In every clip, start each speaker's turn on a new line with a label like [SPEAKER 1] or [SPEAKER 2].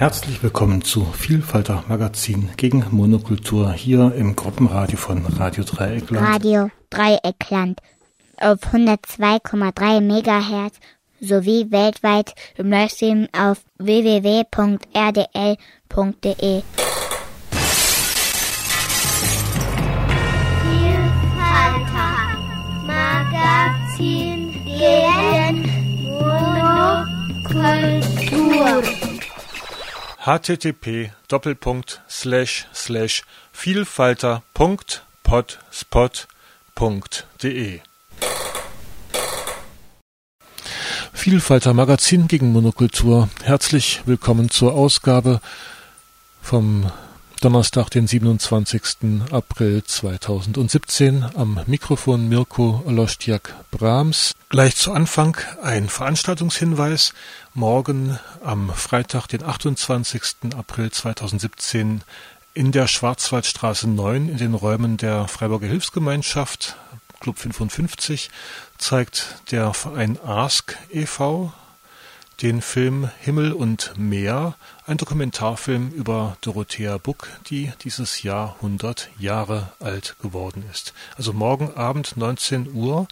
[SPEAKER 1] Herzlich willkommen zu Vielfalter Magazin gegen Monokultur hier im Gruppenradio von Radio Dreieckland.
[SPEAKER 2] Radio Dreieckland auf 102,3 MHz sowie weltweit im Livestream auf www.rdl.de.
[SPEAKER 3] Vielfalter Magazin gegen Monokultur.
[SPEAKER 1] Http vielfalter.potspot.de Vielfalter Magazin gegen Monokultur. Herzlich willkommen zur Ausgabe vom Donnerstag, den 27. April 2017. Am Mikrofon Mirko Olostiak Brahms. Gleich zu Anfang ein Veranstaltungshinweis. Morgen am Freitag, den 28. April 2017 in der Schwarzwaldstraße 9 in den Räumen der Freiburger Hilfsgemeinschaft Club 55 zeigt der Verein Ask e.V. den Film Himmel und Meer, ein Dokumentarfilm über Dorothea Buck, die dieses Jahr 100 Jahre alt geworden ist. Also morgen Abend 19 Uhr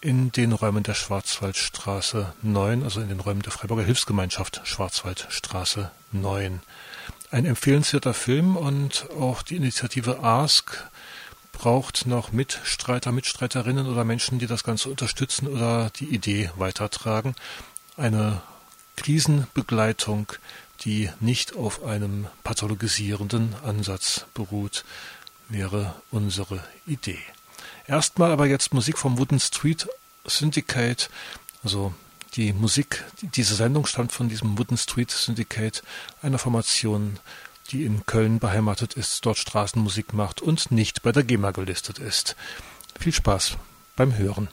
[SPEAKER 1] in den Räumen der Schwarzwaldstraße 9, also in den Räumen der Freiburger Hilfsgemeinschaft Schwarzwaldstraße 9. Ein empfehlenswerter Film und auch die Initiative Ask braucht noch Mitstreiter, Mitstreiterinnen oder Menschen, die das Ganze unterstützen oder die Idee weitertragen. Eine Krisenbegleitung, die nicht auf einem pathologisierenden Ansatz beruht, wäre unsere Idee. Erstmal aber jetzt Musik vom Wooden Street Syndicate, also die Musik, diese Sendung stammt von diesem Wooden Street Syndicate, einer Formation, die in Köln beheimatet ist, dort Straßenmusik macht und nicht bei der GEMA gelistet ist. Viel Spaß beim Hören.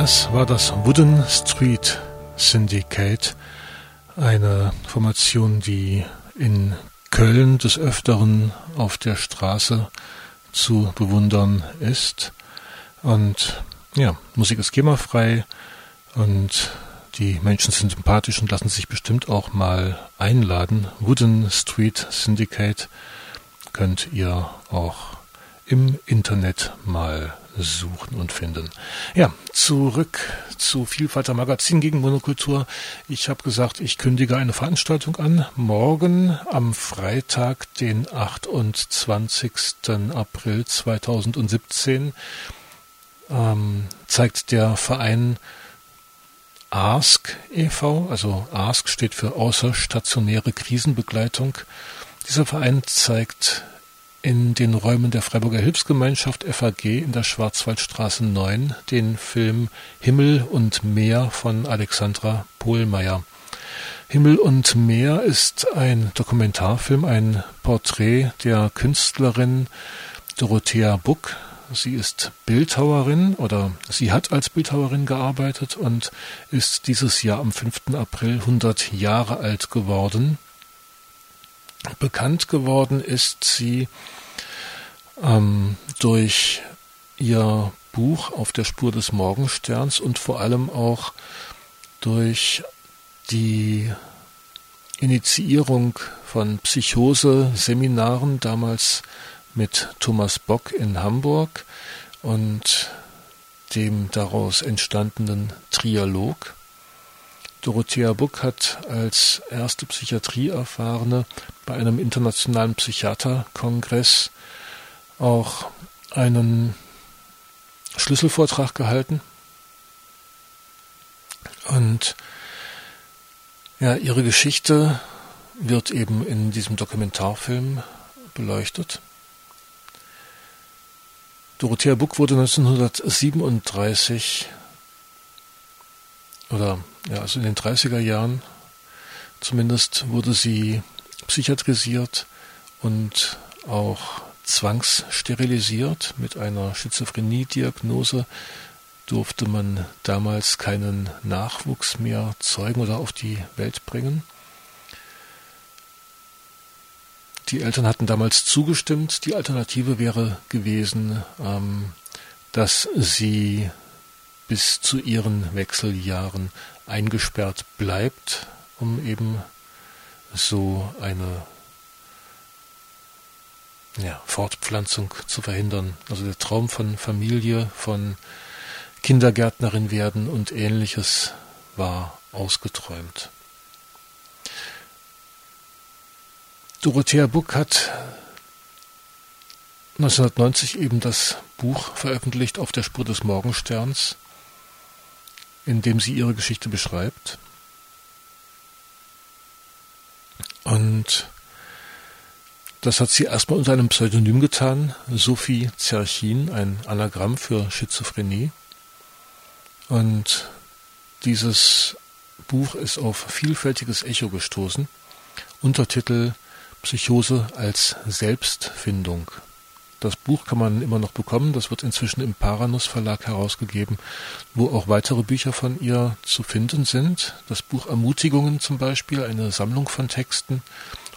[SPEAKER 1] Das war das Wooden Street Syndicate, eine Formation, die in Köln des Öfteren auf der Straße zu bewundern ist. Und ja, Musik ist GEMA-frei und die Menschen sind sympathisch und lassen sich bestimmt auch mal einladen. Wooden Street Syndicate könnt ihr auch im Internet mal suchen und finden. Ja, zurück zu Vielfalter Magazin gegen Monokultur. Ich habe gesagt, ich kündige eine Veranstaltung an. Morgen am Freitag, den 28. April 2017, ähm, zeigt der Verein ASK e.V., also ASK steht für außerstationäre Krisenbegleitung. Dieser Verein zeigt in den Räumen der Freiburger Hilfsgemeinschaft FAG in der Schwarzwaldstraße 9 den Film Himmel und Meer von Alexandra Pohlmeier. Himmel und Meer ist ein Dokumentarfilm, ein Porträt der Künstlerin Dorothea Buck. Sie ist Bildhauerin oder sie hat als Bildhauerin gearbeitet und ist dieses Jahr am 5. April 100 Jahre alt geworden. Bekannt geworden ist sie ähm, durch ihr Buch Auf der Spur des Morgensterns und vor allem auch durch die Initiierung von Psychose-Seminaren, damals mit Thomas Bock in Hamburg und dem daraus entstandenen Trialog. Dorothea Buck hat als erste Psychiatrieerfahrene bei einem internationalen Psychiaterkongress auch einen Schlüsselvortrag gehalten. Und ja, ihre Geschichte wird eben in diesem Dokumentarfilm beleuchtet. Dorothea Buck wurde 1937 oder ja, also in den 30er Jahren zumindest wurde sie psychiatrisiert und auch zwangssterilisiert mit einer Schizophrenie-Diagnose durfte man damals keinen Nachwuchs mehr zeugen oder auf die Welt bringen. Die Eltern hatten damals zugestimmt. Die Alternative wäre gewesen, ähm, dass sie bis zu ihren Wechseljahren eingesperrt bleibt, um eben so eine ja, Fortpflanzung zu verhindern. Also der Traum von Familie, von Kindergärtnerin werden und ähnliches war ausgeträumt. Dorothea Buck hat 1990 eben das Buch veröffentlicht auf der Spur des Morgensterns, in dem sie ihre Geschichte beschreibt. Und das hat sie erstmal unter einem Pseudonym getan, Sophie Zerchin, ein Anagramm für Schizophrenie. Und dieses Buch ist auf vielfältiges Echo gestoßen. Untertitel Psychose als Selbstfindung. Das Buch kann man immer noch bekommen. Das wird inzwischen im Paranus Verlag herausgegeben, wo auch weitere Bücher von ihr zu finden sind. Das Buch Ermutigungen zum Beispiel, eine Sammlung von Texten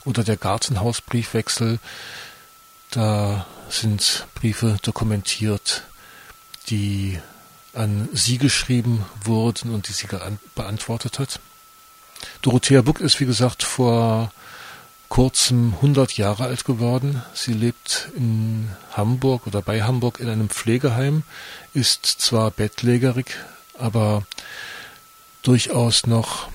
[SPEAKER 1] oder der Gartenhausbriefwechsel. Da sind Briefe dokumentiert, die an sie geschrieben wurden und die sie beantwortet hat. Dorothea Buck ist, wie gesagt, vor kurzem 100 Jahre alt geworden. Sie lebt in Hamburg oder bei Hamburg in einem Pflegeheim, ist zwar bettlägerig, aber durchaus noch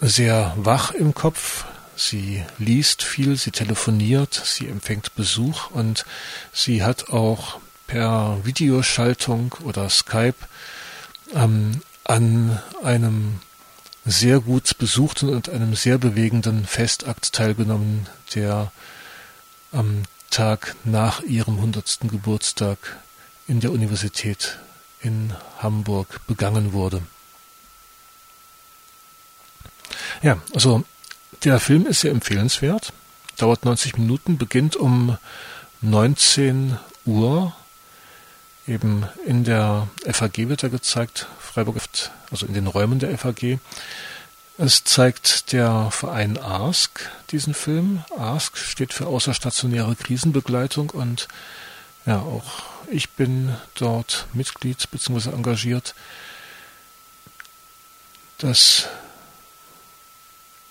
[SPEAKER 1] sehr wach im Kopf, Sie liest viel, sie telefoniert, sie empfängt Besuch und sie hat auch per Videoschaltung oder Skype ähm, an einem sehr gut besuchten und einem sehr bewegenden Festakt teilgenommen, der am Tag nach ihrem 100. Geburtstag in der Universität in Hamburg begangen wurde. Ja, also der Film ist sehr empfehlenswert, dauert 90 Minuten, beginnt um 19 Uhr. Eben in der FAG wird er gezeigt, Freiburg, also in den Räumen der FAG. Es zeigt der Verein ASK diesen Film. ASK steht für außerstationäre Krisenbegleitung und ja, auch ich bin dort Mitglied bzw. engagiert. Das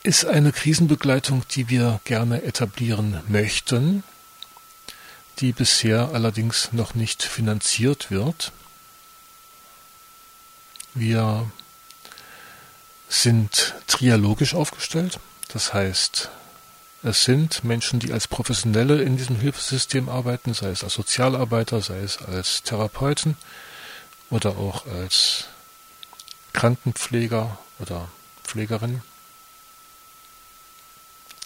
[SPEAKER 1] ist eine Krisenbegleitung, die wir gerne etablieren möchten, die bisher allerdings noch nicht finanziert wird. Wir sind trialogisch aufgestellt, das heißt, es sind Menschen, die als Professionelle in diesem Hilfesystem arbeiten, sei es als Sozialarbeiter, sei es als Therapeuten oder auch als Krankenpfleger oder Pflegerin.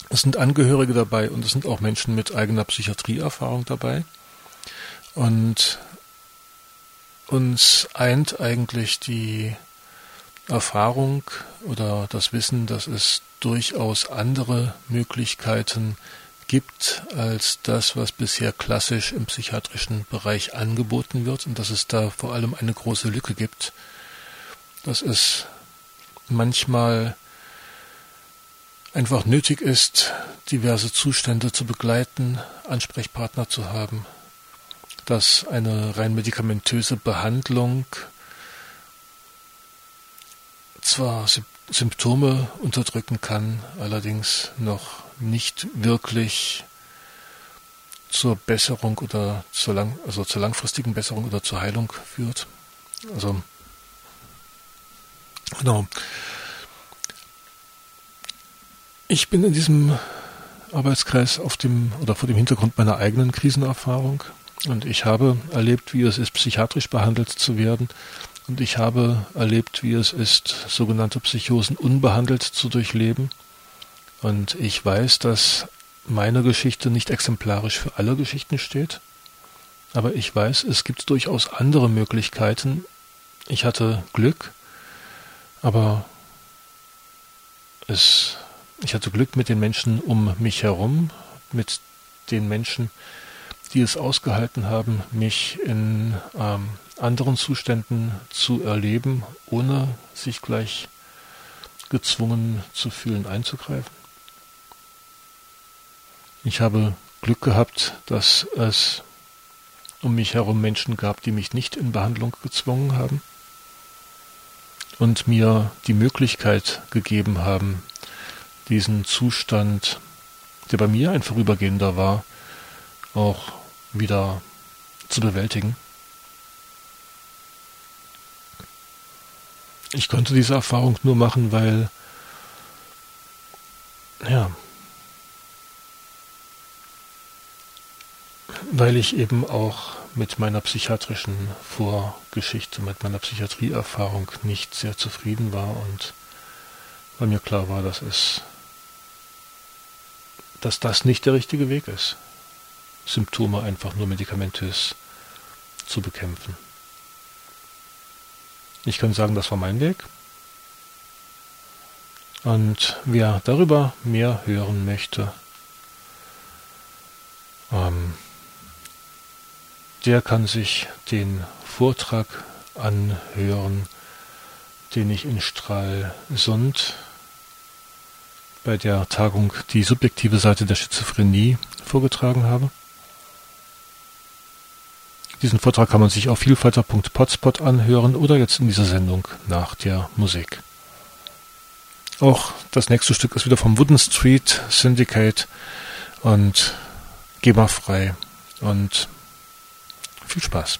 [SPEAKER 1] Es sind Angehörige dabei und es sind auch Menschen mit eigener Psychiatrieerfahrung dabei. Und uns eint eigentlich die Erfahrung oder das Wissen, dass es durchaus andere Möglichkeiten gibt als das, was bisher klassisch im psychiatrischen Bereich angeboten wird und dass es da vor allem eine große Lücke gibt, dass es manchmal einfach nötig ist, diverse Zustände zu begleiten, Ansprechpartner zu haben, dass eine rein medikamentöse Behandlung zwar Symptome unterdrücken kann, allerdings noch nicht wirklich zur Besserung oder zur, lang, also zur langfristigen Besserung oder zur Heilung führt. Also genau. Ich bin in diesem Arbeitskreis auf dem oder vor dem Hintergrund meiner eigenen Krisenerfahrung und ich habe erlebt, wie es ist, psychiatrisch behandelt zu werden und ich habe erlebt, wie es ist, sogenannte Psychosen unbehandelt zu durchleben. Und ich weiß, dass meine Geschichte nicht exemplarisch für alle Geschichten steht. Aber ich weiß, es gibt durchaus andere Möglichkeiten. Ich hatte Glück, aber es, ich hatte Glück mit den Menschen um mich herum, mit den Menschen, die es ausgehalten haben, mich in ähm, anderen Zuständen zu erleben, ohne sich gleich gezwungen zu fühlen, einzugreifen. Ich habe Glück gehabt, dass es um mich herum Menschen gab, die mich nicht in Behandlung gezwungen haben und mir die Möglichkeit gegeben haben, diesen Zustand, der bei mir ein vorübergehender war, auch wieder zu bewältigen. Ich konnte diese Erfahrung nur machen, weil, ja, weil ich eben auch mit meiner psychiatrischen Vorgeschichte, mit meiner Psychiatrieerfahrung nicht sehr zufrieden war und weil mir klar war, dass es, dass das nicht der richtige Weg ist, Symptome einfach nur medikamentös zu bekämpfen. Ich kann sagen, das war mein Weg. Und wer darüber mehr hören möchte, ähm, der kann sich den Vortrag anhören, den ich in Stralsund bei der Tagung Die subjektive Seite der Schizophrenie vorgetragen habe. Diesen Vortrag kann man sich auf vielfalter.potspot anhören oder jetzt in dieser Sendung nach der Musik. Auch das nächste Stück ist wieder vom Wooden Street Syndicate und GEMA-frei und viel Spaß.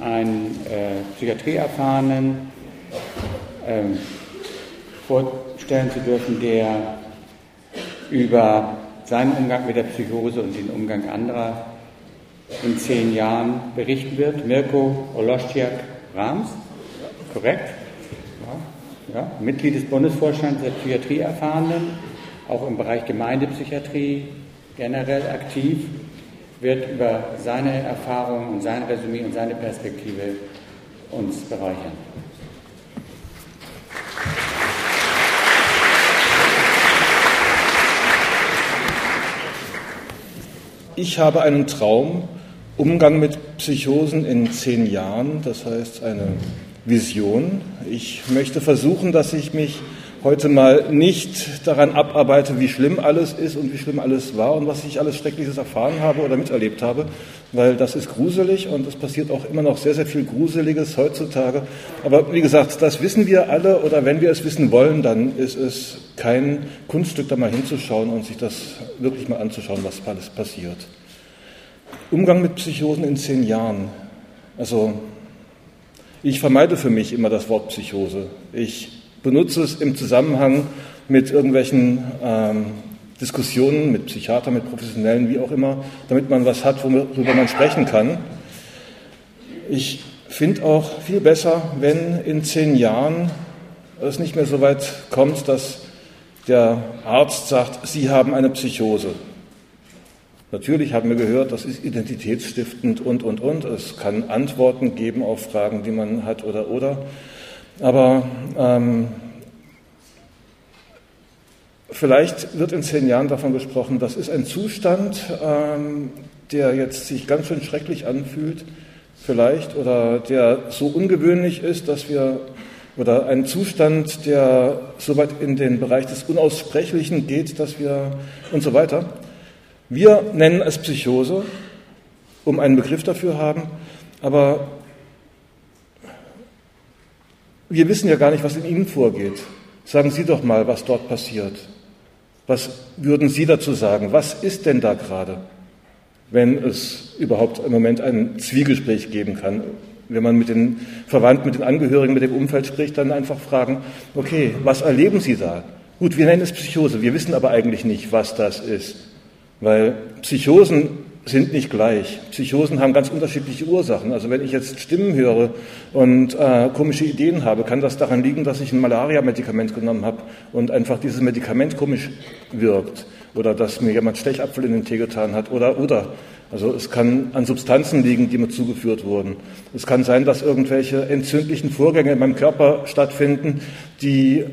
[SPEAKER 4] Einen äh, Psychiatrieerfahrenen äh, vorstellen zu dürfen, der über seinen Umgang mit der Psychose und den Umgang anderer in zehn Jahren berichten wird. Mirko Oloschjak Rams, korrekt? Ja, ja, Mitglied des Bundesvorstands der Psychiatrieerfahrenen, auch im Bereich Gemeindepsychiatrie generell aktiv, wird über seine Erfahrungen und sein Resümee und seine Perspektive uns bereichern.
[SPEAKER 5] Ich habe einen Traum, Umgang mit Psychosen in zehn Jahren, das heißt eine Vision. Ich möchte versuchen, dass ich mich heute mal nicht daran abarbeite, wie schlimm alles ist und wie schlimm alles war und was ich alles Schreckliches erfahren habe oder miterlebt habe, weil das ist gruselig und es passiert auch immer noch sehr, sehr viel Gruseliges heutzutage. Aber wie gesagt, das wissen wir alle oder wenn wir es wissen wollen, dann ist es kein Kunststück, da mal hinzuschauen und sich das wirklich mal anzuschauen, was alles passiert. Umgang mit Psychosen in zehn Jahren. Also ich vermeide für mich immer das Wort Psychose. Ich benutze es im Zusammenhang mit irgendwelchen ähm, Diskussionen mit Psychiatern, mit Professionellen, wie auch immer, damit man was hat, worüber man sprechen kann. Ich finde auch viel besser, wenn in zehn Jahren es nicht mehr so weit kommt, dass der Arzt sagt, Sie haben eine Psychose. Natürlich haben wir gehört, das ist identitätsstiftend und, und, und. Es kann Antworten geben auf Fragen, die man hat oder, oder. Aber ähm, vielleicht wird in zehn Jahren davon gesprochen, das ist ein Zustand, ähm, der jetzt sich ganz schön schrecklich anfühlt, vielleicht, oder der so ungewöhnlich ist, dass wir, oder ein Zustand, der so weit in den Bereich des Unaussprechlichen geht, dass wir, und so weiter. Wir nennen es Psychose, um einen Begriff dafür haben, aber wir wissen ja gar nicht, was in Ihnen vorgeht. Sagen Sie doch mal, was dort passiert. Was würden Sie dazu sagen? Was ist denn da gerade, wenn es überhaupt im Moment ein Zwiegespräch geben kann? Wenn man mit den Verwandten, mit den Angehörigen, mit dem Umfeld spricht, dann einfach fragen, okay, was erleben Sie da? Gut, wir nennen es Psychose, wir wissen aber eigentlich nicht, was das ist. Weil Psychosen sind nicht gleich. Psychosen haben ganz unterschiedliche Ursachen. Also wenn ich jetzt Stimmen höre und äh, komische Ideen habe, kann das daran liegen, dass ich ein Malaria-Medikament genommen habe und einfach dieses Medikament komisch wirkt oder dass mir jemand Stechapfel in den Tee getan hat oder oder. Also es kann an Substanzen liegen, die mir zugeführt wurden. Es kann sein, dass irgendwelche entzündlichen Vorgänge in meinem Körper stattfinden, die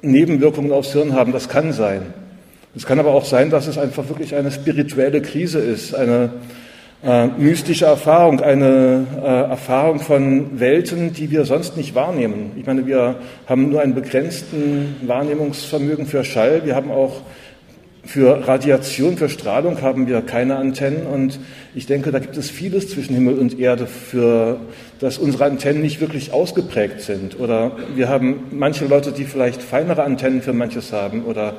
[SPEAKER 5] Nebenwirkungen aufs Hirn haben. Das kann sein. Es kann aber auch sein, dass es einfach wirklich eine spirituelle Krise ist, eine äh, mystische Erfahrung, eine äh, Erfahrung von Welten, die wir sonst nicht wahrnehmen. Ich meine, wir haben nur einen begrenzten Wahrnehmungsvermögen für Schall. Wir haben auch für Radiation, für Strahlung haben wir keine Antennen und ich denke, da gibt es vieles zwischen Himmel und Erde, für dass unsere Antennen nicht wirklich ausgeprägt sind. Oder wir haben manche Leute, die vielleicht feinere Antennen für manches haben oder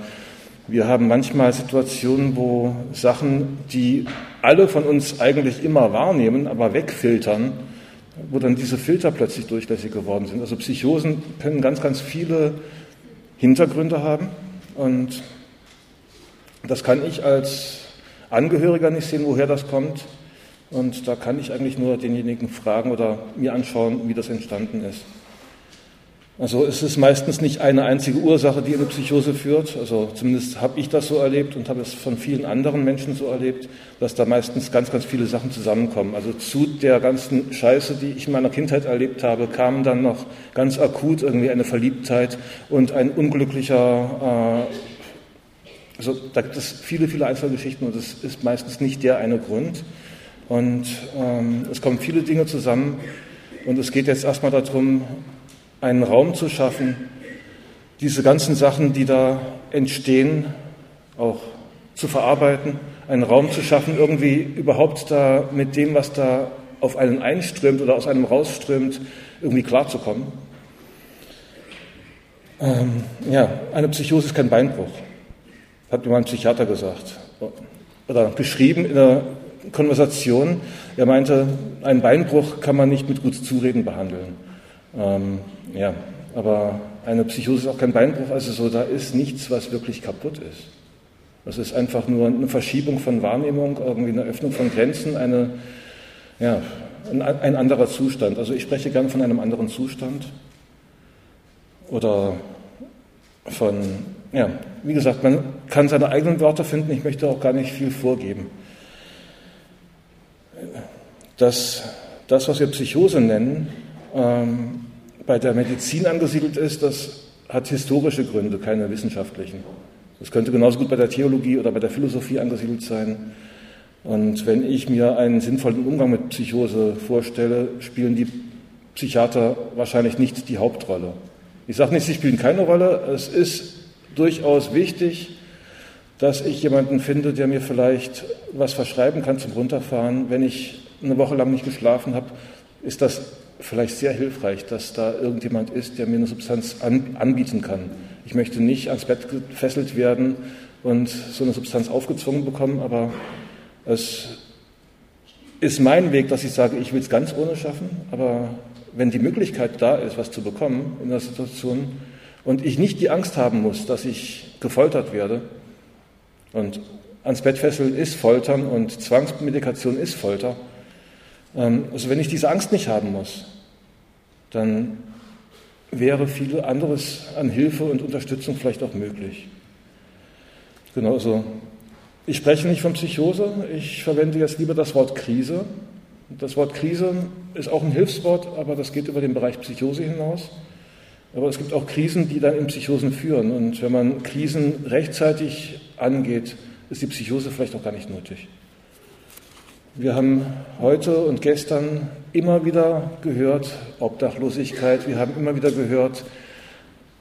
[SPEAKER 5] wir haben manchmal Situationen, wo Sachen, die alle von uns eigentlich immer wahrnehmen, aber wegfiltern, wo dann diese Filter plötzlich durchlässig geworden sind. Also Psychosen können ganz, ganz viele Hintergründe haben und das kann ich als Angehöriger nicht sehen, woher das kommt. Und da kann ich eigentlich nur denjenigen fragen oder mir anschauen, wie das entstanden ist. Also es ist meistens nicht eine einzige Ursache, die in eine Psychose führt. Also zumindest habe ich das so erlebt und habe es von vielen anderen Menschen so erlebt, dass da meistens ganz, ganz viele Sachen zusammenkommen. Also zu der ganzen Scheiße, die ich in meiner Kindheit erlebt habe, kam dann noch ganz akut irgendwie eine Verliebtheit und ein unglücklicher, äh, also da gibt es viele, viele Einzelgeschichten und es ist meistens nicht der eine Grund. Und ähm, es kommen viele Dinge zusammen und es geht jetzt erstmal darum, einen Raum zu schaffen, diese ganzen Sachen, die da entstehen, auch zu verarbeiten, einen Raum zu schaffen, irgendwie überhaupt da mit dem, was da auf einen einströmt oder aus einem rausströmt, irgendwie klarzukommen. Ähm, ja, eine Psychose ist kein Beinbruch, hat mir mein Psychiater gesagt. Oder geschrieben in der Konversation. Er meinte, einen Beinbruch kann man nicht mit gut Zureden behandeln. Ähm, ja, aber eine Psychose ist auch kein Beinbruch, also so, da ist nichts, was wirklich kaputt ist. Das ist einfach nur eine Verschiebung von Wahrnehmung, irgendwie eine Öffnung von Grenzen, eine, ja, ein, ein anderer Zustand. Also ich spreche gern von einem anderen Zustand oder von, ja, wie gesagt, man kann seine eigenen Wörter finden, ich möchte auch gar nicht viel vorgeben. Dass das, was wir Psychose nennen, ähm, bei der Medizin angesiedelt ist, das hat historische Gründe, keine wissenschaftlichen. Das könnte genauso gut bei der Theologie oder bei der Philosophie angesiedelt sein. Und wenn ich mir einen sinnvollen Umgang mit Psychose vorstelle, spielen die Psychiater wahrscheinlich nicht die Hauptrolle. Ich sage nicht, sie spielen keine Rolle. Es ist durchaus wichtig, dass ich jemanden finde, der mir vielleicht was verschreiben kann zum Runterfahren. Wenn ich eine Woche lang nicht geschlafen habe, ist das vielleicht sehr hilfreich, dass da irgendjemand ist, der mir eine Substanz an, anbieten kann. Ich möchte nicht ans Bett gefesselt werden und so eine Substanz aufgezwungen bekommen, aber es ist mein Weg, dass ich sage, ich will es ganz ohne schaffen, aber wenn die Möglichkeit da ist, was zu bekommen in der Situation und ich nicht die Angst haben muss, dass ich gefoltert werde und ans Bett fesseln ist Foltern und Zwangsmedikation ist Folter, also wenn ich diese Angst nicht haben muss, dann wäre viel anderes an Hilfe und Unterstützung vielleicht auch möglich. Genau, also ich spreche nicht von Psychose, ich verwende jetzt lieber das Wort Krise. Das Wort Krise ist auch ein Hilfswort, aber das geht über den Bereich Psychose hinaus. Aber es gibt auch Krisen, die dann in Psychosen führen. Und wenn man Krisen rechtzeitig angeht, ist die Psychose vielleicht auch gar nicht nötig. Wir haben heute und gestern immer wieder gehört, Obdachlosigkeit, wir haben immer wieder gehört,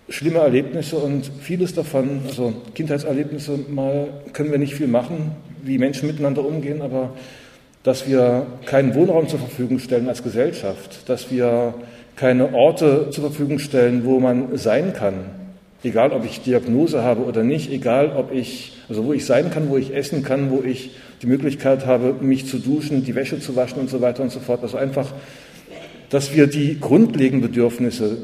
[SPEAKER 5] schlimme Erlebnisse und vieles davon, also Kindheitserlebnisse, mal können wir nicht viel machen, wie Menschen miteinander umgehen, aber dass wir keinen Wohnraum zur Verfügung stellen als Gesellschaft, dass wir keine Orte zur Verfügung stellen, wo man sein kann, egal ob ich Diagnose habe oder nicht, egal ob ich, also wo ich sein kann, wo ich essen kann, wo ich die Möglichkeit habe, mich zu duschen, die Wäsche zu waschen und so weiter und so fort. Also einfach, dass wir die grundlegenden Bedürfnisse,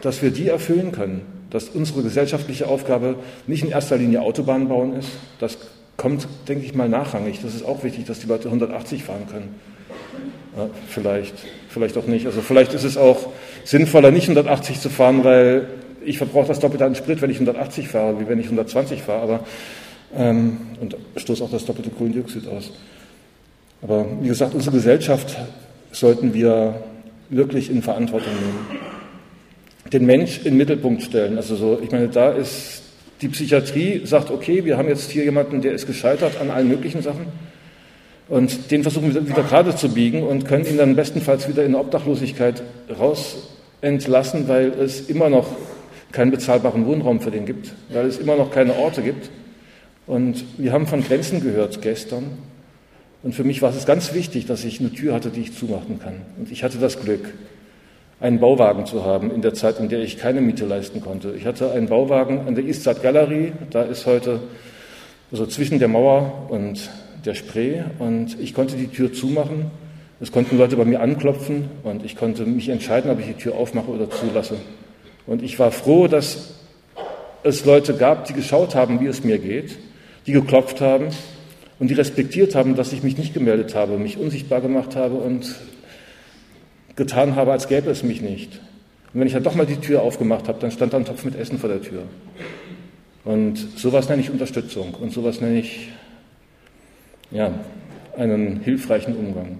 [SPEAKER 5] dass wir die erfüllen können, dass unsere gesellschaftliche Aufgabe nicht in erster Linie Autobahnen bauen ist. Das kommt, denke ich mal, nachrangig. Das ist auch wichtig, dass die Leute 180 fahren können. Ja, vielleicht, vielleicht auch nicht. Also vielleicht ist es auch sinnvoller, nicht 180 zu fahren, weil ich verbrauche das Doppelte an Sprit, wenn ich 180 fahre, wie wenn ich 120 fahre. Aber ähm, und stoße auch das doppelte Kohlendioxid aus. Aber wie gesagt, unsere Gesellschaft sollten wir wirklich in Verantwortung nehmen. Den Mensch in den Mittelpunkt stellen. Also so, ich meine, da ist die Psychiatrie sagt, okay, wir haben jetzt hier jemanden, der ist gescheitert an allen möglichen Sachen. Und den versuchen wir wieder gerade zu biegen und können ihn dann bestenfalls wieder in Obdachlosigkeit raus entlassen, weil es immer noch keinen bezahlbaren Wohnraum für den gibt, weil es immer noch keine Orte gibt. Und wir haben von Grenzen gehört gestern. Und für mich war es ganz wichtig, dass ich eine Tür hatte, die ich zumachen kann. Und ich hatte das Glück, einen Bauwagen zu haben in der Zeit, in der ich keine Miete leisten konnte. Ich hatte einen Bauwagen an der Eastside Gallery. Da ist heute also zwischen der Mauer und der Spree. Und ich konnte die Tür zumachen. Es konnten Leute bei mir anklopfen und ich konnte mich entscheiden, ob ich die Tür aufmache oder zulasse. Und ich war froh, dass es Leute gab, die geschaut haben, wie es mir geht die geklopft haben und die respektiert haben, dass ich mich nicht gemeldet habe, mich unsichtbar gemacht habe und getan habe, als gäbe es mich nicht. Und wenn ich dann doch mal die Tür aufgemacht habe, dann stand da ein Topf mit Essen vor der Tür. Und sowas nenne ich Unterstützung und sowas nenne ich ja, einen hilfreichen Umgang.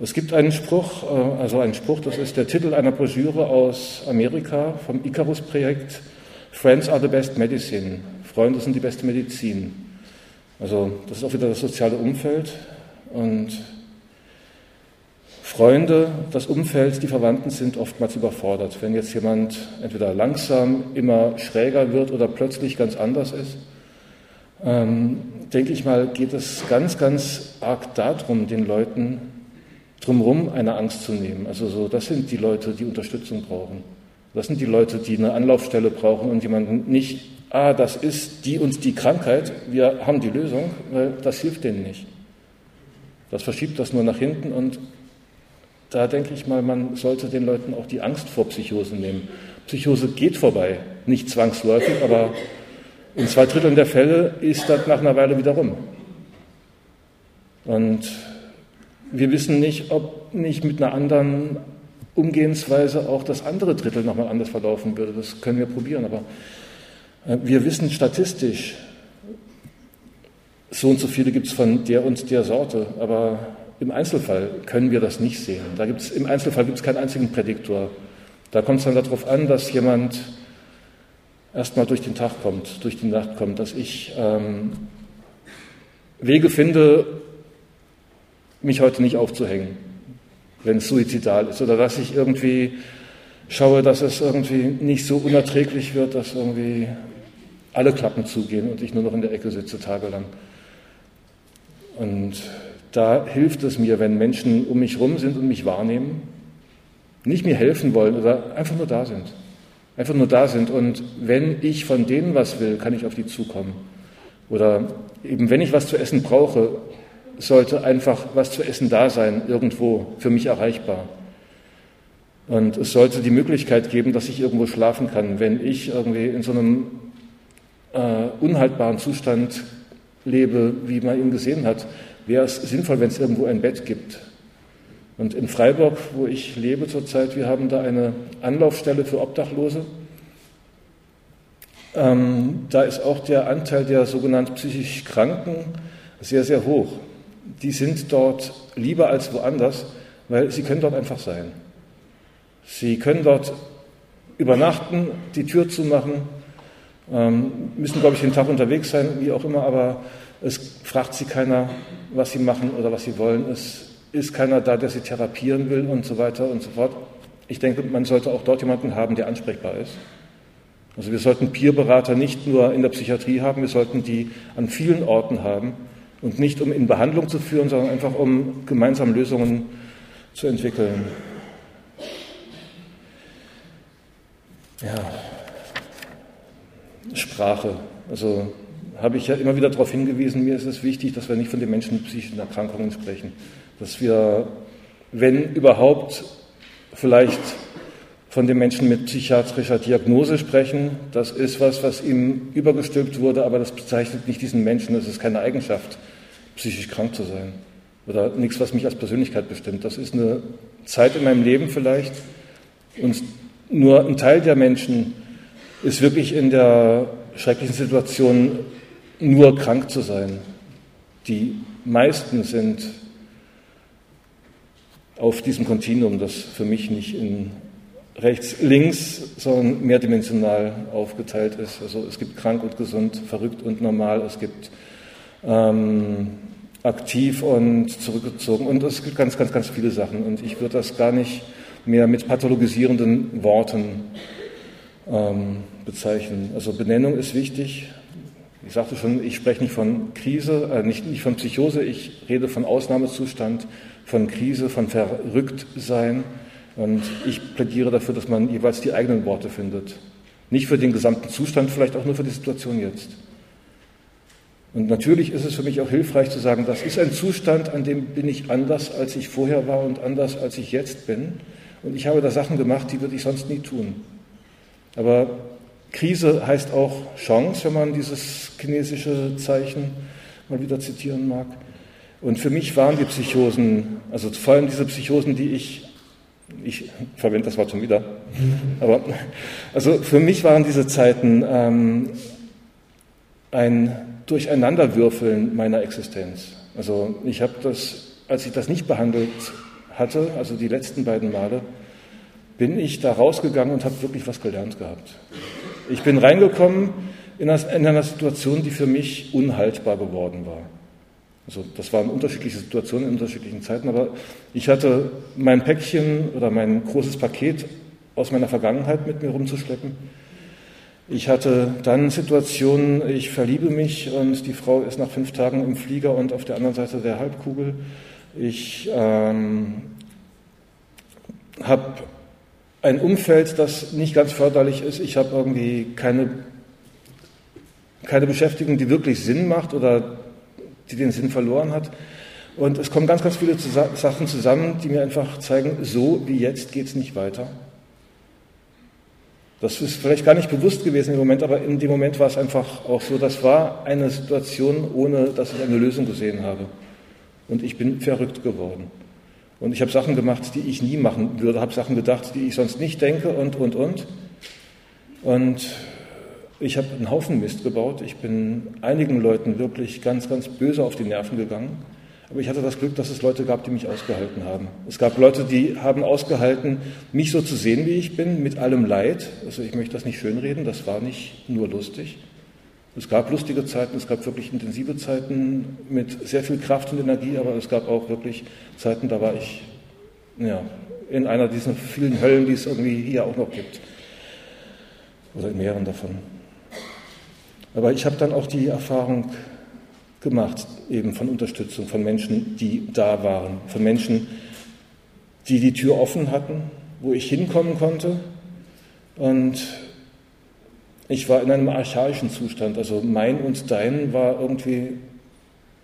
[SPEAKER 5] Es gibt einen Spruch, äh, also einen Spruch, das ist der Titel einer Broschüre aus Amerika vom Icarus-Projekt, Friends are the best medicine. Freunde sind die beste Medizin. Also das ist auch wieder das soziale Umfeld. Und Freunde, das Umfeld, die Verwandten sind oftmals überfordert. Wenn jetzt jemand entweder langsam immer schräger wird oder plötzlich ganz anders ist, ähm, denke ich mal, geht es ganz, ganz arg darum, den Leuten drumherum eine Angst zu nehmen. Also so, das sind die Leute, die Unterstützung brauchen. Das sind die Leute, die eine Anlaufstelle brauchen und jemanden nicht ah, das ist die und die Krankheit, wir haben die Lösung, weil das hilft denen nicht. Das verschiebt das nur nach hinten und da denke ich mal, man sollte den Leuten auch die Angst vor Psychose nehmen. Psychose geht vorbei, nicht zwangsläufig, aber in zwei Dritteln der Fälle ist das nach einer Weile wieder rum. Und wir wissen nicht, ob nicht mit einer anderen Umgehensweise auch das andere Drittel nochmal anders verlaufen würde. Das können wir probieren, aber äh, wir wissen statistisch, so und so viele gibt es von der und der Sorte, aber im Einzelfall können wir das nicht sehen. Da gibt's, Im Einzelfall gibt es keinen einzigen Prädiktor. Da kommt es dann darauf an, dass jemand erstmal durch den Tag kommt, durch die Nacht kommt, dass ich ähm, Wege finde, mich heute nicht aufzuhängen, wenn es suizidal ist, oder dass ich irgendwie schaue, dass es irgendwie nicht so unerträglich wird, dass irgendwie alle Klappen zugehen und ich nur noch in der Ecke sitze tagelang. Und da hilft es mir, wenn Menschen um mich herum sind und mich wahrnehmen, nicht mir helfen wollen oder einfach nur da sind. Einfach nur da sind. Und wenn ich von denen was will, kann ich auf die zukommen. Oder eben wenn ich was zu essen brauche, sollte einfach was zu essen da sein, irgendwo für mich erreichbar. Und es sollte die Möglichkeit geben, dass ich irgendwo schlafen kann, wenn ich irgendwie in so einem äh, unhaltbaren Zustand lebe, wie man ihn gesehen hat wäre es sinnvoll, wenn es irgendwo ein Bett gibt. Und in Freiburg, wo ich lebe zurzeit, wir haben da eine Anlaufstelle für Obdachlose. Ähm, da ist auch der Anteil der sogenannten psychisch Kranken sehr, sehr hoch. Die sind dort lieber als woanders, weil sie können dort einfach sein. Sie können dort übernachten, die Tür zumachen, ähm, müssen, glaube ich, den Tag unterwegs sein, wie auch immer, aber es fragt sie keiner, was sie machen oder was sie wollen. Es ist keiner da, der sie therapieren will und so weiter und so fort. Ich denke, man sollte auch dort jemanden haben, der ansprechbar ist. Also wir sollten Peerberater nicht nur in der Psychiatrie haben, wir sollten die an vielen Orten haben und nicht um in Behandlung zu führen, sondern einfach um gemeinsam Lösungen zu entwickeln. Ja, Sprache. Also habe ich ja immer wieder darauf hingewiesen, mir ist es wichtig, dass wir nicht von den Menschen mit psychischen Erkrankungen sprechen. Dass wir, wenn überhaupt, vielleicht von den Menschen mit psychiatrischer Diagnose sprechen. Das ist was, was ihm übergestülpt wurde, aber das bezeichnet nicht diesen Menschen. Das ist keine Eigenschaft, psychisch krank zu sein. Oder nichts, was mich als Persönlichkeit bestimmt. Das ist eine Zeit in meinem Leben vielleicht. Und nur ein Teil der Menschen ist wirklich in der schrecklichen Situation nur krank zu sein. Die meisten sind auf diesem Kontinuum, das für mich nicht in rechts, links, sondern mehrdimensional aufgeteilt ist. Also es gibt krank und gesund, verrückt und normal, es gibt ähm, aktiv und zurückgezogen und es gibt ganz, ganz, ganz viele Sachen. Und ich würde das gar nicht mehr mit pathologisierenden Worten ähm, bezeichnen. Also Benennung ist wichtig, ich sagte schon, ich spreche nicht von Krise, äh, nicht, nicht von Psychose, ich rede von Ausnahmezustand, von Krise, von Verrücktsein. Und ich plädiere dafür, dass man jeweils die eigenen Worte findet. Nicht für den gesamten Zustand, vielleicht auch nur für die Situation jetzt. Und natürlich ist es für mich auch hilfreich zu sagen, das ist ein Zustand, an dem bin ich anders, als ich vorher war und anders, als ich jetzt bin. Und ich habe da Sachen gemacht, die würde ich sonst nie tun. Aber Krise heißt auch Chance, wenn man dieses chinesische Zeichen mal wieder zitieren mag. Und für mich waren die Psychosen, also vor allem diese Psychosen, die ich, ich verwende das Wort schon wieder, aber also für mich waren diese Zeiten ähm, ein Durcheinanderwürfeln meiner Existenz. Also ich habe das, als ich das nicht behandelt hatte, also die letzten beiden Male, bin ich da rausgegangen und habe wirklich was gelernt gehabt. Ich bin reingekommen in einer Situation, die für mich unhaltbar geworden war. Also das waren unterschiedliche Situationen in unterschiedlichen Zeiten, aber ich hatte mein Päckchen oder mein großes Paket aus meiner Vergangenheit mit mir rumzuschleppen. Ich hatte dann Situationen, ich verliebe mich und die Frau ist nach fünf Tagen im Flieger und auf der anderen Seite der Halbkugel. Ich ähm, habe ein Umfeld, das nicht ganz förderlich ist. Ich habe irgendwie keine, keine Beschäftigung, die wirklich Sinn macht oder die den Sinn verloren hat. Und es kommen ganz, ganz viele Sachen zusammen, die mir einfach zeigen, so wie jetzt geht es nicht weiter. Das ist vielleicht gar nicht bewusst gewesen im Moment, aber in dem Moment war es einfach auch so, das war eine Situation, ohne dass ich eine Lösung gesehen habe. Und ich bin verrückt geworden. Und ich habe Sachen gemacht, die ich nie machen würde, habe Sachen gedacht, die ich sonst nicht denke und, und, und. Und ich habe einen Haufen Mist gebaut. Ich bin einigen Leuten wirklich ganz, ganz böse auf die Nerven gegangen. Aber ich hatte das Glück, dass es Leute gab, die mich ausgehalten haben. Es gab Leute, die haben ausgehalten, mich so zu sehen, wie ich bin, mit allem Leid. Also ich möchte das nicht schönreden, das war nicht nur lustig. Es gab lustige Zeiten, es gab wirklich intensive Zeiten mit sehr viel Kraft und Energie, aber es gab auch wirklich Zeiten, da war ich ja, in einer dieser vielen Höllen, die es irgendwie hier auch noch gibt. Oder in mehreren davon. Aber ich habe dann auch die Erfahrung gemacht, eben von Unterstützung, von Menschen, die da waren, von Menschen, die die Tür offen hatten, wo ich hinkommen konnte. Und ich war in einem archaischen Zustand, also mein und dein war irgendwie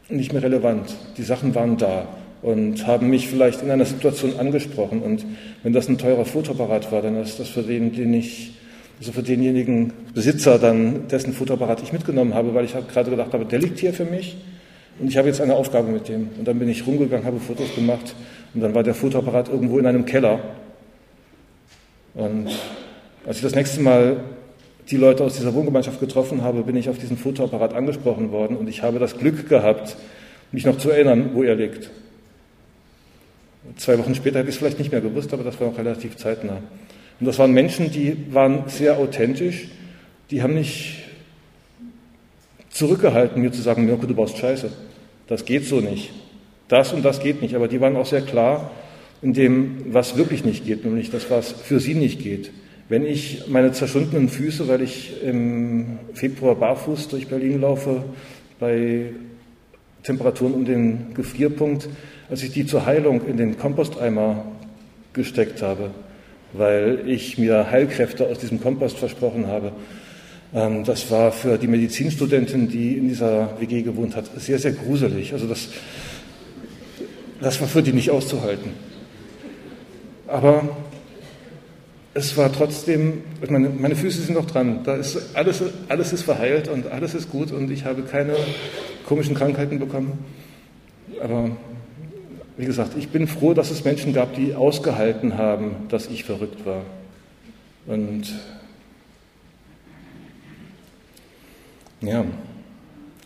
[SPEAKER 5] nicht mehr relevant. Die Sachen waren da und haben mich vielleicht in einer Situation angesprochen. Und wenn das ein teurer Fotoapparat war, dann ist das für den, den ich also für denjenigen Besitzer dann, dessen Fotoapparat ich mitgenommen habe, weil ich gerade gedacht habe, der liegt hier für mich und ich habe jetzt eine Aufgabe mit dem. Und dann bin ich rumgegangen, habe Fotos gemacht und dann war der Fotoapparat irgendwo in einem Keller. Und als ich das nächste Mal die Leute aus dieser Wohngemeinschaft getroffen habe, bin ich auf diesen Fotoapparat angesprochen worden und ich habe das Glück gehabt, mich noch zu erinnern, wo er liegt. Zwei Wochen später hätte ich es vielleicht nicht mehr gewusst, aber das war noch relativ zeitnah. Und das waren Menschen, die waren sehr authentisch, die haben nicht zurückgehalten, mir zu sagen, Mirko, du baust Scheiße. Das geht so nicht. Das und das geht nicht. Aber die waren auch sehr klar in dem, was wirklich nicht geht, nämlich das, was für sie nicht geht. Wenn ich meine zerschundenen Füße, weil ich im Februar barfuß durch Berlin laufe, bei Temperaturen um den Gefrierpunkt, als ich die zur Heilung in den Komposteimer gesteckt habe, weil ich mir Heilkräfte aus diesem Kompost versprochen habe. Ähm, das war für die Medizinstudentin, die in dieser WG gewohnt hat, sehr, sehr gruselig. Also das, das war für die nicht auszuhalten. Aber es war trotzdem, meine, meine Füße sind noch dran. Da ist alles, alles ist verheilt und alles ist gut und ich habe keine komischen Krankheiten bekommen. Aber wie gesagt, ich bin froh, dass es Menschen gab, die ausgehalten haben, dass ich verrückt war. Und ja,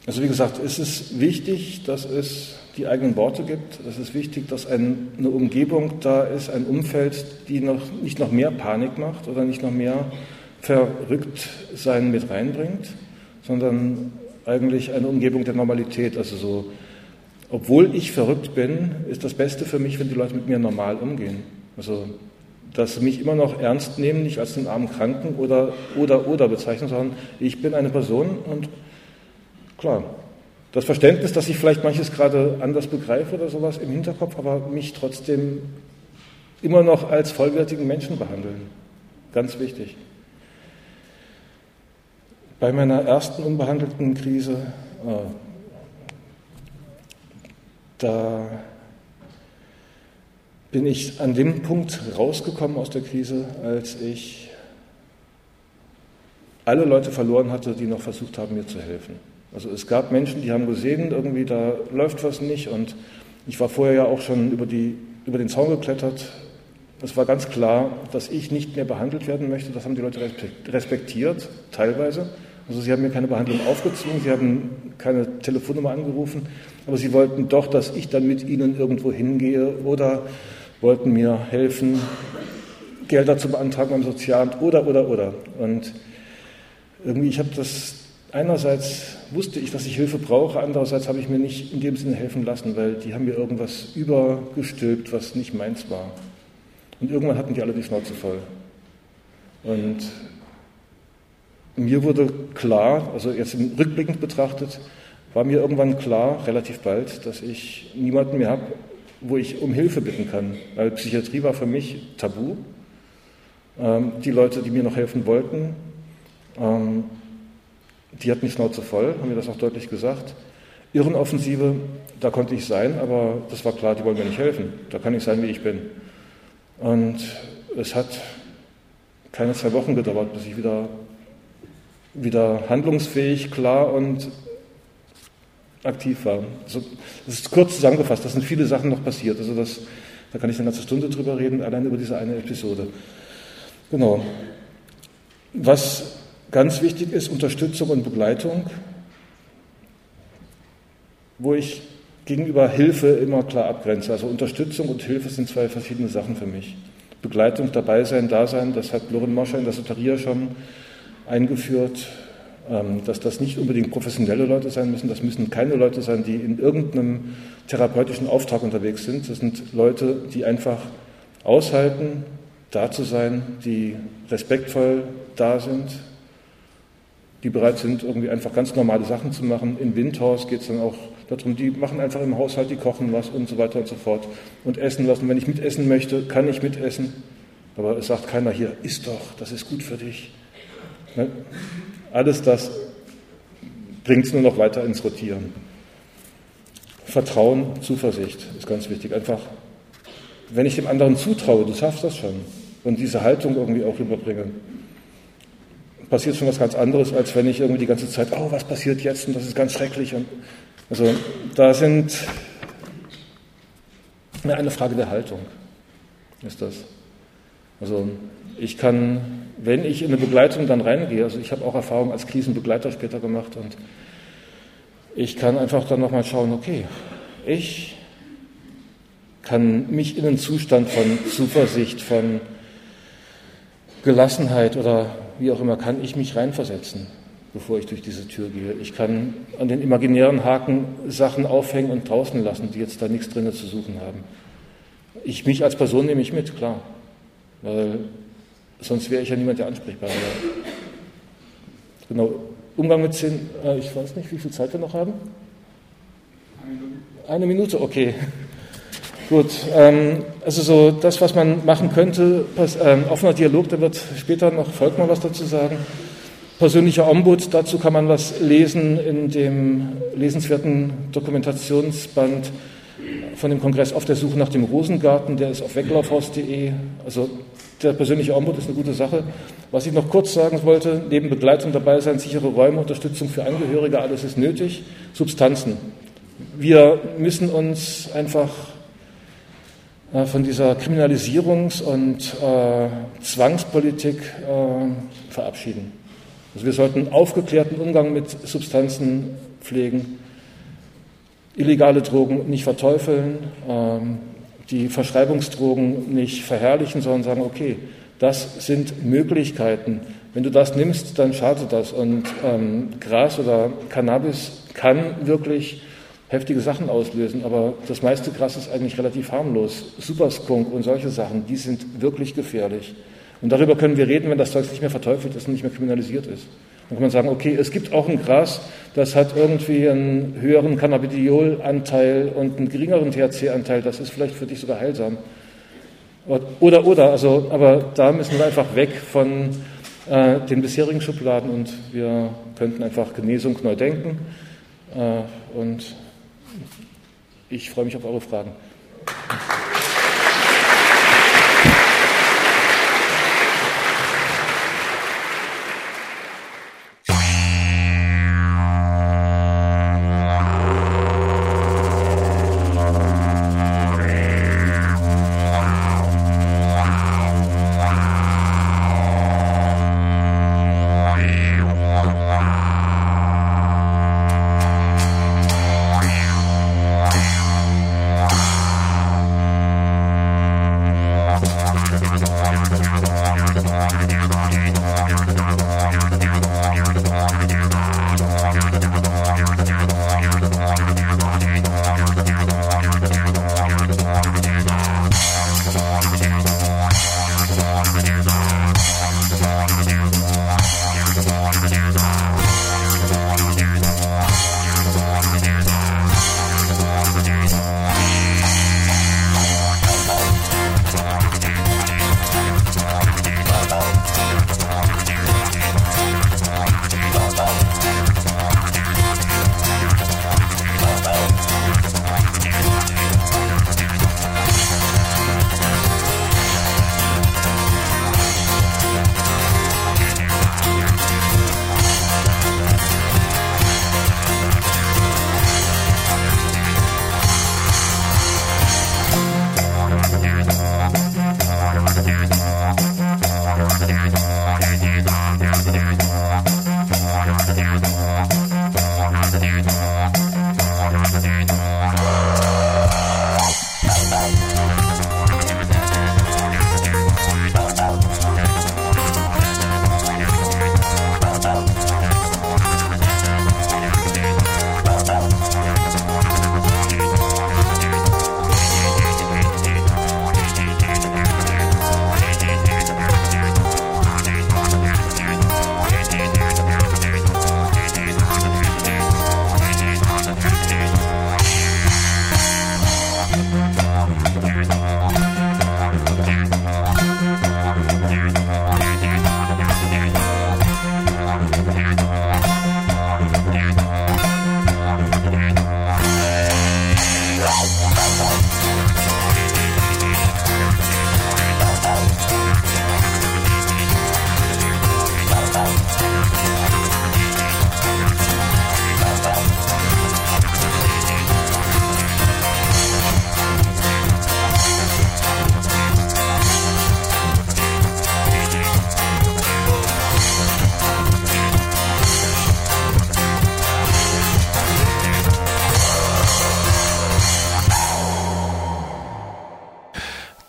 [SPEAKER 5] also wie gesagt, es ist wichtig, dass es die eigenen Worte gibt. Es ist wichtig, dass ein, eine Umgebung da ist, ein Umfeld, die noch, nicht noch mehr Panik macht oder nicht noch mehr Verrücktsein mit reinbringt, sondern eigentlich eine Umgebung der Normalität, also so obwohl ich verrückt bin, ist das Beste für mich, wenn die Leute mit mir normal umgehen. Also, dass sie mich immer noch ernst nehmen, nicht als den armen Kranken oder, oder, oder bezeichnen, sondern ich bin eine Person und klar, das Verständnis, dass ich vielleicht manches gerade anders begreife oder sowas im Hinterkopf, aber mich trotzdem immer noch als vollwertigen Menschen behandeln. Ganz wichtig. Bei meiner ersten unbehandelten Krise, äh, da bin ich an dem Punkt rausgekommen aus der Krise, als ich alle Leute verloren hatte, die noch versucht haben, mir zu helfen. Also es gab Menschen, die haben gesehen, irgendwie da läuft was nicht und ich war vorher ja auch schon über, die, über den Zaun geklettert. Es war ganz klar, dass ich nicht mehr behandelt werden möchte. Das haben die Leute respektiert, teilweise. Also sie haben mir keine Behandlung aufgezwungen, sie haben keine Telefonnummer angerufen, aber sie wollten doch, dass ich dann mit ihnen irgendwo hingehe oder wollten mir helfen, Gelder zu beantragen beim Sozialamt oder, oder, oder. Und irgendwie, ich habe das, einerseits wusste ich, dass ich Hilfe brauche, andererseits habe ich mir nicht in dem Sinne helfen lassen, weil die haben mir irgendwas übergestülpt, was nicht meins war. Und irgendwann hatten die alle die Schnauze voll. Und mir wurde klar, also jetzt rückblickend betrachtet, war mir irgendwann klar, relativ bald, dass ich niemanden mehr habe, wo ich um Hilfe bitten kann. Weil Psychiatrie war für mich tabu. Ähm, die Leute, die mir noch helfen wollten, ähm, die hatten die Schnauze voll, haben mir das auch deutlich gesagt. Irrenoffensive, da konnte ich sein, aber das war klar, die wollen mir nicht helfen. Da kann ich sein, wie ich bin. Und es hat keine zwei Wochen gedauert, bis ich wieder, wieder handlungsfähig, klar und aktiv war. Also, das ist kurz zusammengefasst, da sind viele Sachen noch passiert. Also das, da kann ich eine ganze Stunde drüber reden, allein über diese eine Episode. Genau. Was ganz wichtig ist, Unterstützung und Begleitung, wo ich gegenüber Hilfe immer klar abgrenze. Also Unterstützung und Hilfe sind zwei verschiedene Sachen für mich. Begleitung, dabei sein, da sein, das hat Loren Moscher in der Soteria schon eingeführt, ähm, dass das nicht unbedingt professionelle Leute sein müssen, das müssen keine Leute sein, die in irgendeinem therapeutischen Auftrag unterwegs sind. Das sind Leute, die einfach aushalten, da zu sein, die respektvoll da sind, die bereit sind, irgendwie einfach ganz normale Sachen zu machen. In Windhaus geht es dann auch darum, die machen einfach im Haushalt, die kochen was und so weiter und so fort und essen. Und wenn ich mitessen möchte, kann ich mitessen. Aber es sagt keiner hier, isst doch, das ist gut für dich. Ne? Alles das bringt es nur noch weiter ins Rotieren. Vertrauen, Zuversicht ist ganz wichtig. Einfach, wenn ich dem anderen zutraue, du schaffst das schon, und diese Haltung irgendwie auch rüberbringe, passiert schon was ganz anderes, als wenn ich irgendwie die ganze Zeit, oh, was passiert jetzt und das ist ganz schrecklich. Und also da sind eine Frage der Haltung ist das. Also ich kann, wenn ich in eine Begleitung dann reingehe, also ich habe auch Erfahrung als Krisenbegleiter später gemacht und ich kann einfach dann nochmal schauen, okay, ich kann mich in einen Zustand von Zuversicht, von Gelassenheit oder wie auch immer, kann ich mich reinversetzen, bevor ich durch diese Tür gehe. Ich kann an den imaginären Haken Sachen aufhängen und draußen lassen, die jetzt da nichts drinnen zu suchen haben. Ich mich als Person nehme ich mit, klar. Weil sonst wäre ich ja niemand, der ansprechbar wäre. Genau. Umgang mit zehn, äh, ich weiß nicht, wie viel Zeit wir noch haben. Eine Minute. Eine Minute, okay. Gut, ähm, also so das, was man machen könnte, pass, ähm, offener Dialog, da wird später noch, mal was dazu sagen. Persönlicher Ombud, dazu kann man was lesen in dem lesenswerten Dokumentationsband von dem Kongress auf der Suche nach dem Rosengarten, der ist auf weglaufhaus.de. Also der persönliche Ombud ist eine gute Sache. Was ich noch kurz sagen wollte, neben Begleitung dabei sein, sichere Räume, Unterstützung für Angehörige, alles ist nötig. Substanzen. Wir müssen uns einfach äh, von dieser Kriminalisierungs- und äh, Zwangspolitik äh, verabschieden. Also wir sollten aufgeklärten Umgang mit Substanzen pflegen, illegale Drogen nicht verteufeln, ähm, die Verschreibungsdrogen nicht verherrlichen, sondern sagen, okay, das sind Möglichkeiten. Wenn du das nimmst, dann schadet das. Und ähm, Gras oder Cannabis kann wirklich heftige Sachen auslösen, aber das meiste Gras ist eigentlich relativ harmlos. Superskunk und solche Sachen, die sind wirklich gefährlich. Und darüber können wir reden, wenn das Zeug nicht mehr verteufelt ist und nicht mehr kriminalisiert ist. Dann kann man sagen, okay, es gibt auch ein Gras, das hat irgendwie einen höheren Cannabidiolanteil und einen geringeren THC-Anteil, das ist vielleicht für dich sogar heilsam. Oder, oder, also, aber da müssen wir einfach weg von äh, den bisherigen Schubladen und wir könnten einfach Genesung neu denken. Äh, und ich freue mich auf eure Fragen.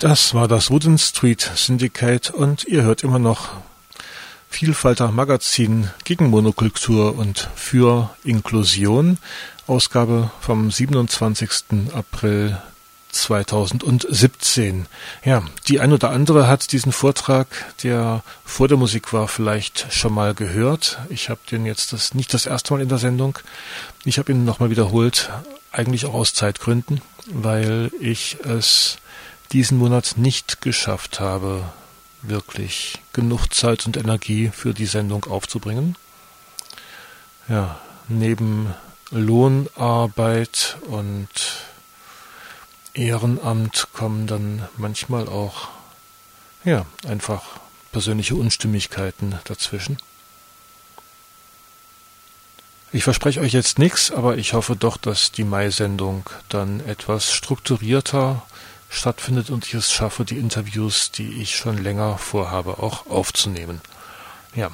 [SPEAKER 1] Das war das Wooden Street Syndicate und ihr hört immer noch Vielfalter Magazin gegen Monokultur und für Inklusion, Ausgabe vom 27. April 2017. Ja, die ein oder andere hat diesen Vortrag, der vor der Musik war, vielleicht schon mal gehört. Ich habe den jetzt das nicht das erste Mal in der Sendung. Ich habe ihn nochmal wiederholt, eigentlich auch aus Zeitgründen, weil ich es diesen Monat nicht geschafft habe, wirklich genug Zeit und Energie für die Sendung aufzubringen. Ja, neben Lohnarbeit und Ehrenamt kommen dann manchmal auch, ja, einfach persönliche Unstimmigkeiten dazwischen. Ich verspreche euch jetzt nichts, aber ich hoffe doch, dass die Mai-Sendung dann etwas strukturierter stattfindet und ich es schaffe, die Interviews, die ich schon länger vorhabe, auch aufzunehmen. Ja.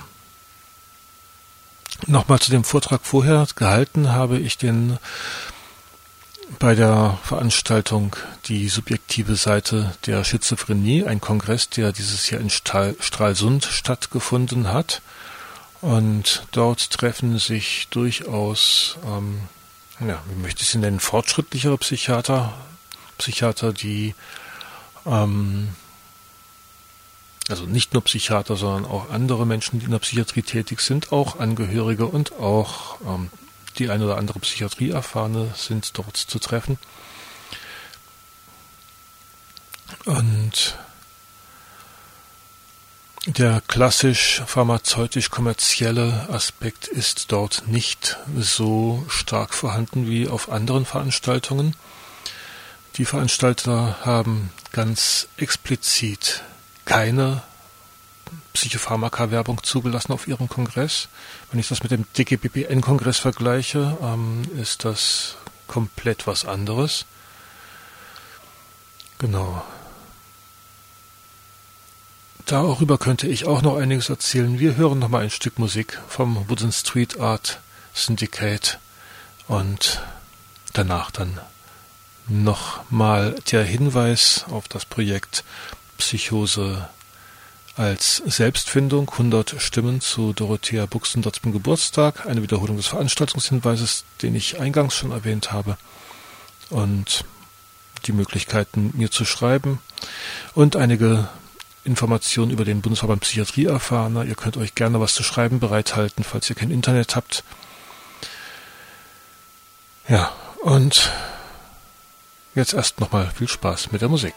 [SPEAKER 1] Nochmal zu dem Vortrag vorher gehalten habe ich den bei der Veranstaltung die subjektive Seite der Schizophrenie, ein Kongress, der dieses Jahr in Stralsund stattgefunden hat. Und dort treffen sich durchaus, ähm, ja, wie möchte ich sie nennen, fortschrittlichere Psychiater Psychiater, die ähm, also nicht nur Psychiater, sondern auch andere Menschen, die in der Psychiatrie tätig sind, auch Angehörige und auch ähm, die eine oder andere Psychiatrieerfahrene sind dort zu treffen. Und der klassisch pharmazeutisch-kommerzielle Aspekt ist dort nicht so stark vorhanden wie auf anderen Veranstaltungen. Die Veranstalter haben ganz explizit keine Psychopharmaka-Werbung zugelassen auf ihrem Kongress. Wenn ich das mit dem DGBPN-Kongress vergleiche, ähm, ist das komplett was anderes. Genau. Darüber könnte ich auch noch einiges erzählen. Wir hören noch mal ein Stück Musik vom Wooden Street Art Syndicate und danach dann nochmal der Hinweis auf das Projekt Psychose als Selbstfindung, 100 Stimmen zu Dorothea Buxendorts Geburtstag, eine Wiederholung des Veranstaltungshinweises, den ich eingangs schon erwähnt habe, und die Möglichkeiten, mir zu schreiben und einige Informationen über den Bundesverband Psychiatrie erfahren. Ihr könnt euch gerne was zu schreiben bereithalten, falls ihr kein Internet habt. Ja, und Jetzt erst nochmal viel Spaß mit der Musik.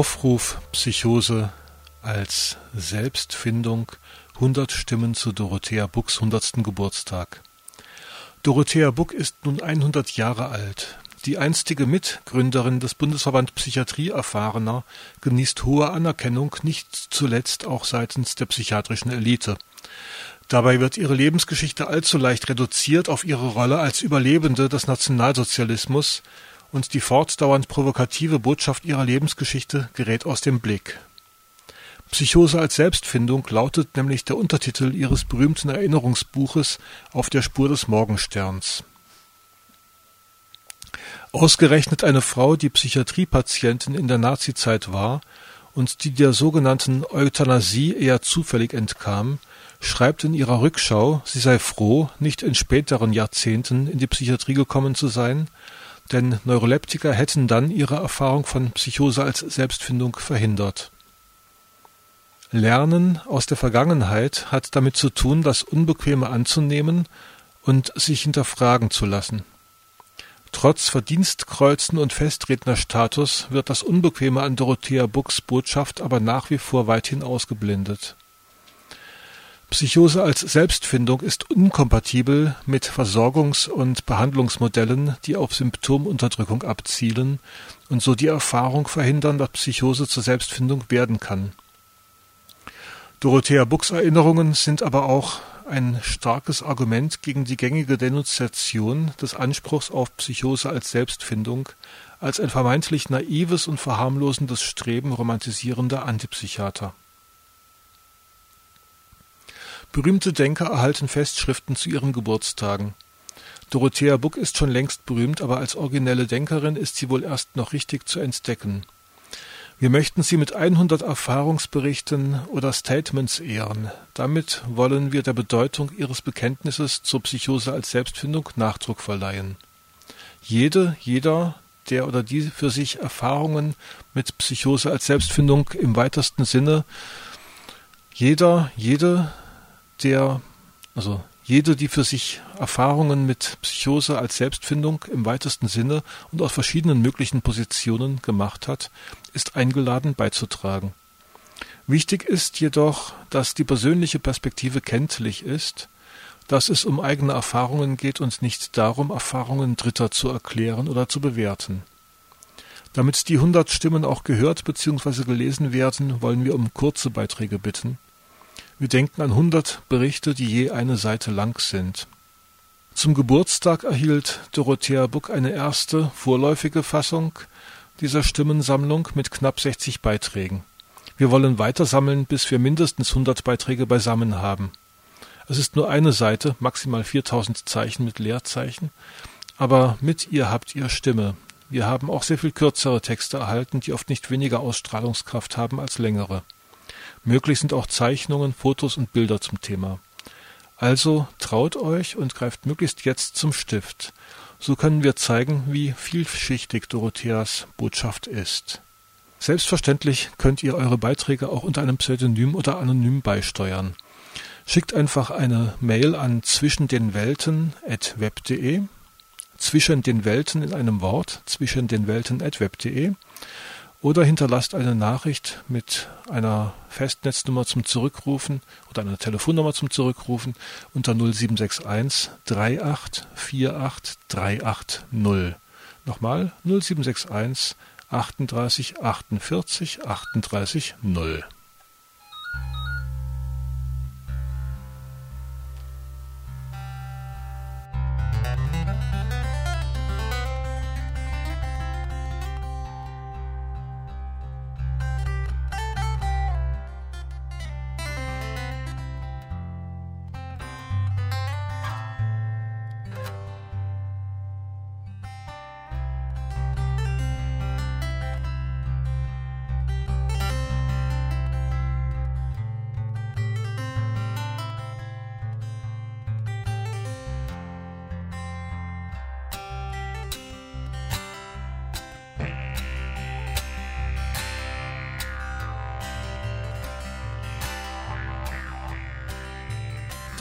[SPEAKER 1] Aufruf Psychose als Selbstfindung 100 Stimmen zu Dorothea Bucks 100. Geburtstag. Dorothea Buck ist nun 100 Jahre alt. Die einstige Mitgründerin des Bundesverband Psychiatrie Erfahrener genießt hohe Anerkennung, nicht zuletzt auch seitens der psychiatrischen Elite. Dabei wird ihre Lebensgeschichte allzu leicht reduziert auf ihre Rolle als Überlebende des Nationalsozialismus und die fortdauernd provokative Botschaft ihrer Lebensgeschichte gerät aus dem Blick. Psychose als Selbstfindung lautet nämlich der Untertitel ihres berühmten Erinnerungsbuches Auf der Spur des Morgensterns. Ausgerechnet eine Frau, die Psychiatriepatientin in der Nazizeit war und die der sogenannten Euthanasie eher zufällig entkam, schreibt in ihrer Rückschau, sie sei froh, nicht in späteren Jahrzehnten in die Psychiatrie gekommen zu sein, denn Neuroleptiker hätten dann ihre Erfahrung von Psychose als Selbstfindung verhindert. Lernen aus der Vergangenheit hat damit zu tun, das Unbequeme anzunehmen und sich hinterfragen zu lassen. Trotz Verdienstkreuzen und Festrednerstatus wird das Unbequeme an Dorothea Bucks Botschaft aber nach wie vor weithin ausgeblendet. Psychose als Selbstfindung ist unkompatibel mit Versorgungs- und Behandlungsmodellen, die auf Symptomunterdrückung abzielen und so die Erfahrung verhindern, dass Psychose zur Selbstfindung werden kann. Dorothea Bucks Erinnerungen sind aber auch ein starkes Argument gegen die gängige Denunziation des Anspruchs auf Psychose als Selbstfindung, als ein vermeintlich naives und verharmlosendes Streben romantisierender Antipsychiater. Berühmte Denker erhalten Festschriften zu ihren Geburtstagen. Dorothea Buck ist schon längst berühmt, aber als originelle Denkerin ist sie wohl erst noch richtig zu entdecken. Wir möchten Sie mit 100 Erfahrungsberichten oder Statements ehren. Damit wollen wir der Bedeutung Ihres Bekenntnisses zur Psychose als Selbstfindung Nachdruck verleihen. Jede, jeder, der oder die für sich Erfahrungen mit Psychose als Selbstfindung im weitesten Sinne, jeder, jede, der, also jede, die für sich Erfahrungen mit Psychose als Selbstfindung im weitesten Sinne und aus verschiedenen möglichen Positionen gemacht hat, ist eingeladen beizutragen. Wichtig ist jedoch, dass die persönliche Perspektive kenntlich ist, dass es um eigene Erfahrungen geht und nicht darum, Erfahrungen Dritter zu erklären oder zu bewerten. Damit die hundert Stimmen auch gehört bzw. gelesen werden, wollen wir um kurze Beiträge bitten. Wir denken an hundert Berichte, die je eine Seite lang sind. Zum Geburtstag erhielt Dorothea Buck eine erste, vorläufige Fassung dieser Stimmensammlung mit knapp 60 Beiträgen. Wir wollen weiter sammeln, bis wir mindestens 100 Beiträge beisammen haben. Es ist nur eine Seite, maximal 4000 Zeichen mit Leerzeichen, aber mit ihr habt ihr Stimme. Wir haben auch sehr viel kürzere Texte erhalten, die oft nicht weniger Ausstrahlungskraft haben als längere. Möglich sind auch Zeichnungen, Fotos und Bilder zum Thema. Also traut euch und greift möglichst jetzt zum Stift. So können wir zeigen, wie vielschichtig Dorotheas Botschaft ist. Selbstverständlich könnt ihr eure Beiträge auch unter einem Pseudonym oder anonym beisteuern. Schickt einfach eine Mail an zwischen den Welten at web.de, zwischen den Welten in einem Wort, zwischen oder hinterlasst eine Nachricht mit einer Festnetznummer zum Zurückrufen oder einer Telefonnummer zum Zurückrufen unter 0761 3848 380. Nochmal 0761 38 48 38 0.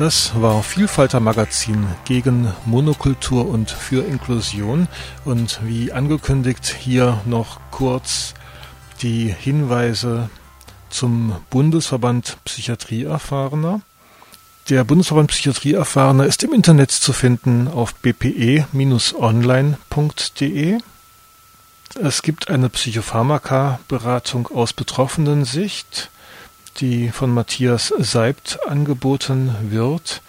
[SPEAKER 1] Das war Vielfalter Magazin gegen Monokultur und für Inklusion. Und wie angekündigt hier noch kurz die Hinweise zum Bundesverband Psychiatrieerfahrener. Der Bundesverband Psychiatrieerfahrener ist im Internet zu finden auf bpe-online.de. Es gibt eine Psychopharmaka-Beratung aus betroffenen Sicht, die von Matthias Seibt angeboten wird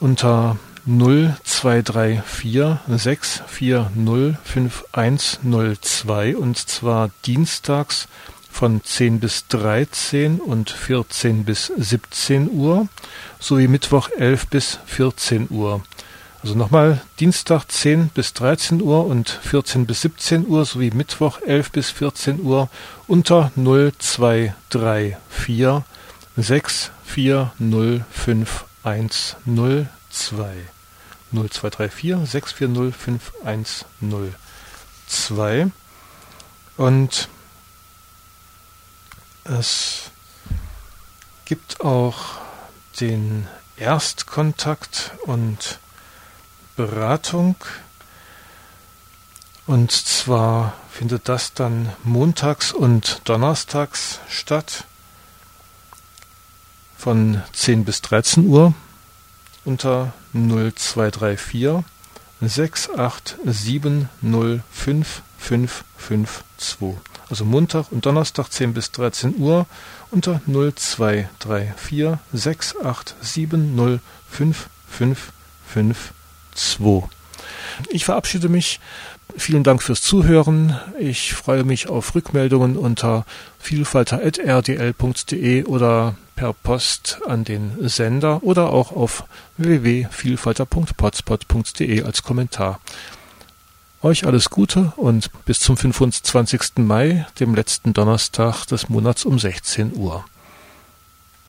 [SPEAKER 1] unter 0234 640 5102 und zwar dienstags von 10 bis 13 und 14 bis 17 Uhr sowie Mittwoch 11 bis 14 Uhr. Also nochmal Dienstag 10 bis 13 Uhr und 14 bis 17 Uhr sowie Mittwoch 11 bis 14 Uhr unter 0234 6405102. 0234 640 5102. Und es gibt auch den Erstkontakt und Beratung. Und zwar findet das dann montags und donnerstags statt von 10 bis 13 Uhr unter 0234 687055552. Also Montag und Donnerstag 10 bis 13 Uhr unter 0234 687055552. Ich verabschiede mich. Vielen Dank fürs Zuhören. Ich freue mich auf Rückmeldungen unter vielfalter.rdl.de oder per Post an den Sender oder auch auf www.vielfalter.potspot.de als Kommentar. Euch alles Gute und bis zum 25. Mai, dem letzten Donnerstag des Monats um 16 Uhr.